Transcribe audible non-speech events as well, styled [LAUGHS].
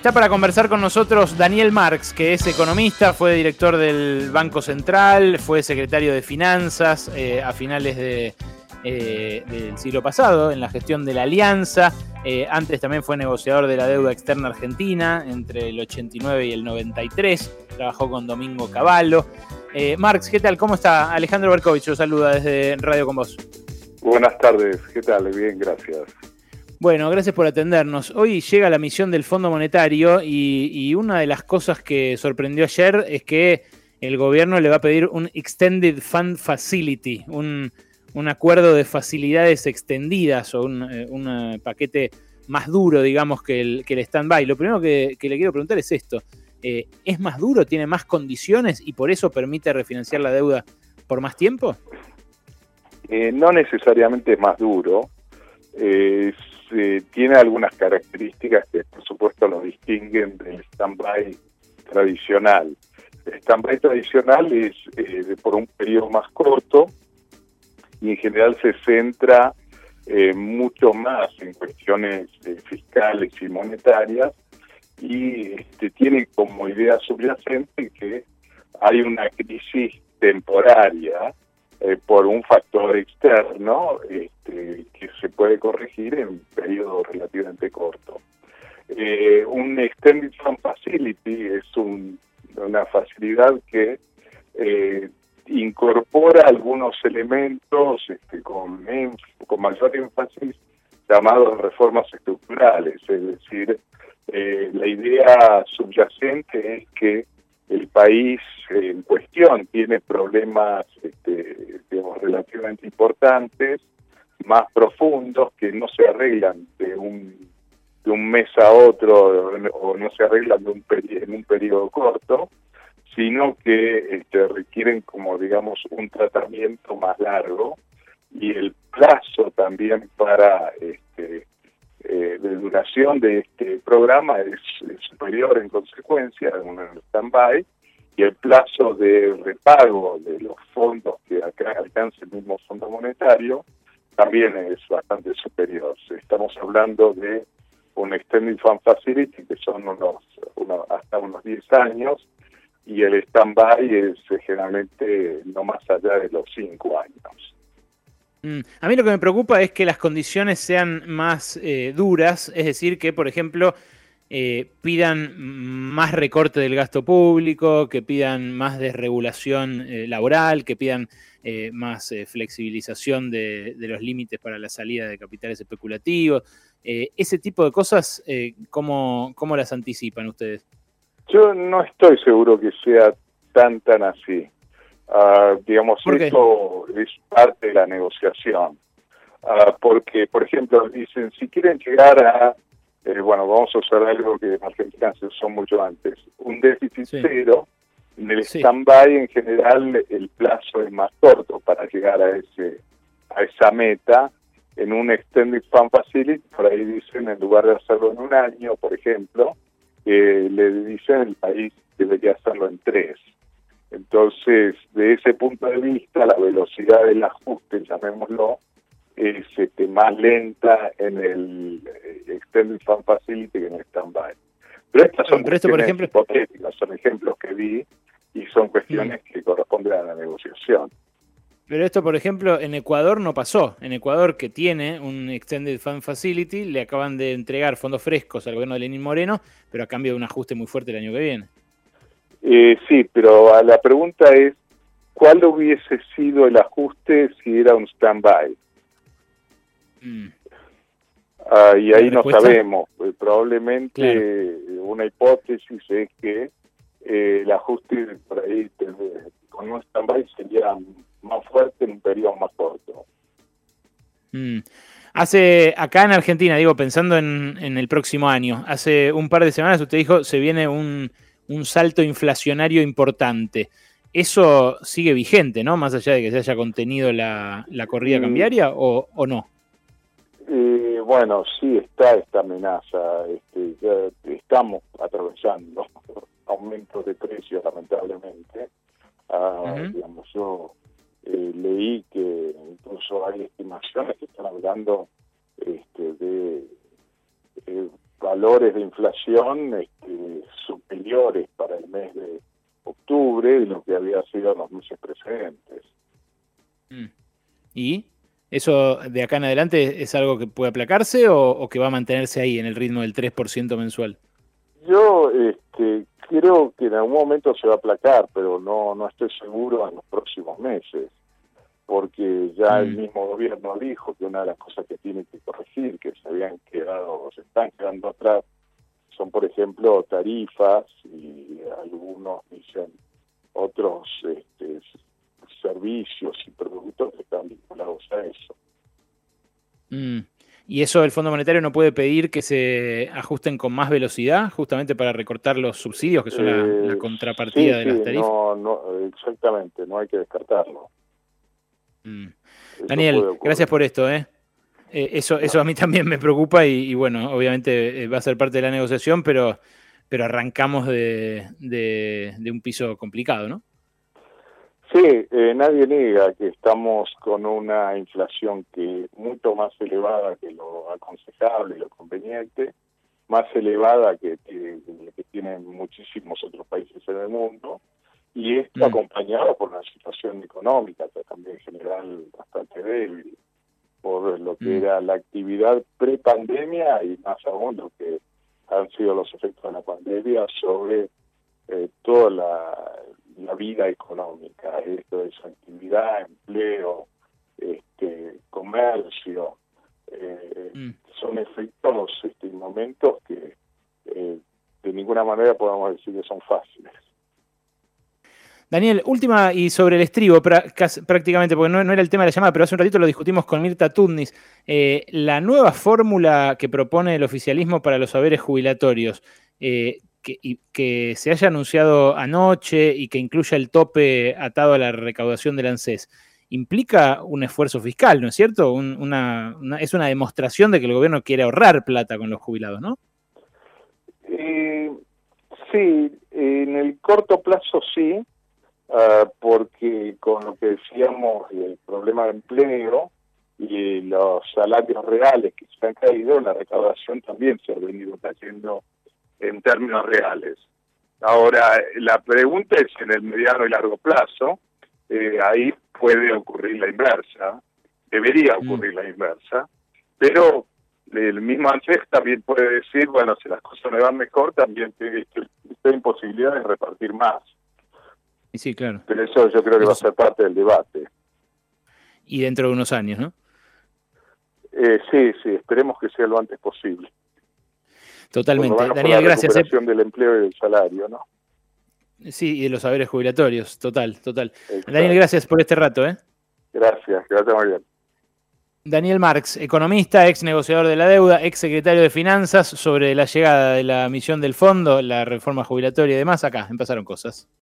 Está para conversar con nosotros Daniel Marx, que es economista, fue director del Banco Central, fue secretario de Finanzas eh, a finales eh, del siglo pasado en la gestión de la Alianza. Eh, antes también fue negociador de la deuda externa argentina entre el 89 y el 93. Trabajó con Domingo Cavallo. Marx, ¿qué tal? ¿Cómo está? Alejandro Berkovich lo saluda desde Radio con Vos. Buenas tardes, ¿qué tal? Bien, gracias. Bueno, gracias por atendernos. Hoy llega la misión del Fondo Monetario y, una de las cosas que sorprendió ayer es que el gobierno le va a pedir un Extended Fund Facility, un, acuerdo de facilidades extendidas o un, eh, eh, paquete más duro, digamos, que el, que el stand-by. Lo primero que, le quiero preguntar es esto. Eh, ¿Es más duro, tiene más condiciones y por eso permite refinanciar la deuda por más tiempo? no necesariamente es más duro. Eh, tiene algunas características que por supuesto lo distinguen del stand-by tradicional. El stand-by tradicional es eh, por un periodo más corto y en general se centra eh, mucho más en cuestiones fiscales y monetarias y este, tiene como idea subyacente que hay una crisis temporaria por un factor externo este, que se puede corregir en un periodo relativamente corto. Eh, un Extended Fund Facility es una facilidad que eh, incorpora algunos elementos este, con, con mayor énfasis llamados reformas estructurales, es decir, eh, la idea subyacente es que el país en cuestión tiene problemas este, relativamente importantes más profundos que no se arreglan de un, de un mes a otro o no se arreglan de un en un periodo corto, sino que este, requieren como digamos un tratamiento más largo y el plazo también para este, eh, de duración de este programa es, superior en consecuencia a un stand-by y el plazo de repago de los fondos que alcanza el mismo Fondo Monetario también es bastante superior. Estamos hablando de un Extended Fund Facility que son unos, hasta unos 10 años y el stand-by es generalmente no más allá de los 5 años. Mm, a mí lo que me preocupa es que las condiciones sean más eh, duras, es decir, que por ejemplo eh, pidan más recorte del gasto público, que pidan más desregulación eh, laboral, que pidan más flexibilización de, los límites para la salida de capitales especulativos. ese tipo de cosas, ¿cómo, ¿cómo las anticipan ustedes? Yo no estoy seguro que sea tan, tan así. Ah, digamos, esto es parte de la negociación. Ah, porque, por ejemplo, dicen, si quieren llegar a eh, bueno, vamos a usar algo que en Argentina se usó mucho antes, un déficit cero, en el stand-by en general el plazo es más corto para llegar a ese a esa meta. En un Extended Fund Facility, por ahí dicen, en lugar de hacerlo en un año, por ejemplo, eh, le dicen el país debería hacerlo en tres. Entonces, de ese punto de vista, la velocidad del ajuste, llamémoslo, es este, más lenta en el eh, Extended Fund Facility que en el Standby. Pero estas son por ejemplo... hipotéticas, son ejemplos que vi y son cuestiones que corresponden a la negociación. Pero esto, por ejemplo, en Ecuador no pasó. En Ecuador, que tiene un Extended Fund Facility, le acaban de entregar fondos frescos al gobierno de Lenín Moreno, pero a cambio de un ajuste muy fuerte el año que viene. Eh, sí, pero la pregunta es, ¿cuál hubiese sido el ajuste si era un stand-by? Mm. Ah, y ahí no sabemos. Pues, probablemente una hipótesis es que eh, el ajuste por ahí con un stand-by sería más fuerte en un periodo más corto. Mm. Hace, acá en Argentina, digo, pensando en, el próximo año, hace un par de semanas usted dijo, se viene un, un salto inflacionario importante. ¿Eso sigue vigente, no? Más allá de que se haya contenido la, la corrida mm. cambiaria o, o no? Eh, bueno, sí está esta amenaza. Este, estamos atravesando [LAUGHS] aumentos de precios, lamentablemente. Ah, digamos, yo eh, leí que incluso hay estimaciones que están hablando este, de valores de inflación superiores para el mes de octubre de lo que había sido en los meses precedentes. Mm. ¿Y eso de acá en adelante es algo que puede aplacarse o, que va a mantenerse ahí en el ritmo del 3% mensual? Yo este, creo que en algún momento se va a aplacar, pero no, no estoy seguro en los próximos meses, porque ya el mm. mismo gobierno dijo que una de las cosas que tiene que corregir, que se habían quedado, se están quedando atrás, son por ejemplo tarifas y algunos dicen otros este, servicios y productos que están vinculados a eso. Mm. ¿Y eso el Fondo Monetario no puede pedir que se ajusten con más velocidad, justamente para recortar los subsidios, que son la, eh, contrapartida de las tarifas? No, no, exactamente, no hay que descartarlo. Mm. Daniel, gracias por esto. ¿eh? Eh eso, eso a mí también me preocupa y, bueno, obviamente eh, va a ser parte de la negociación, pero, pero arrancamos de, de un piso complicado, ¿no? Sí, eh, nadie niega que estamos con una inflación que mucho más elevada que lo aconsejable y lo conveniente, más elevada que, que, que tienen muchísimos otros países en el mundo, y esto mm. acompañado por una situación económica también en general bastante débil, por lo que mm. era la actividad pre-pandemia y más aún lo que han sido los efectos de la pandemia sobre eh, toda la, la vida económica, esto es actividad, empleo, este, comercio, eh, mm. son efectos este, momentos que eh, de ninguna manera podemos decir que son fáciles. Daniel, última y sobre el estribo, prácticamente, porque no, era el tema de la llamada, pero hace un ratito lo discutimos con Mirta Tudnis. Eh, la nueva fórmula que propone el oficialismo para los saberes jubilatorios, eh, que, que, se haya anunciado anoche y que incluya el tope atado a la recaudación del ANSES, implica un esfuerzo fiscal, ¿no es cierto? es una demostración de que el gobierno quiere ahorrar plata con los jubilados, ¿no? Eh, sí, en el corto plazo sí, ah, porque con lo que decíamos, el problema de empleo y los salarios reales que se han caído, la recaudación también se ha venido cayendo en términos reales. Ahora, la pregunta es en el mediano y largo plazo, eh, ahí puede ocurrir la inversa, debería mm. ocurrir la inversa, pero el mismo ANSES también puede decir, bueno, si las cosas me van mejor, también estoy en posibilidad de repartir más. Sí, claro. Pero eso yo creo que va a ser parte del debate. Y dentro de unos años, ¿no? Eh, sí, sí, esperemos que sea lo antes posible. Totalmente. Daniel, gracias. La eh. del empleo y del salario, ¿no? Sí, y de los saberes jubilatorios, total, total. Daniel, gracias por este rato, ¿eh? Gracias, gracias muy bien. Daniel Marx, economista, ex negociador de la deuda, ex secretario de Finanzas, sobre la llegada de la misión del fondo, la reforma jubilatoria y demás. Acá, empezaron cosas.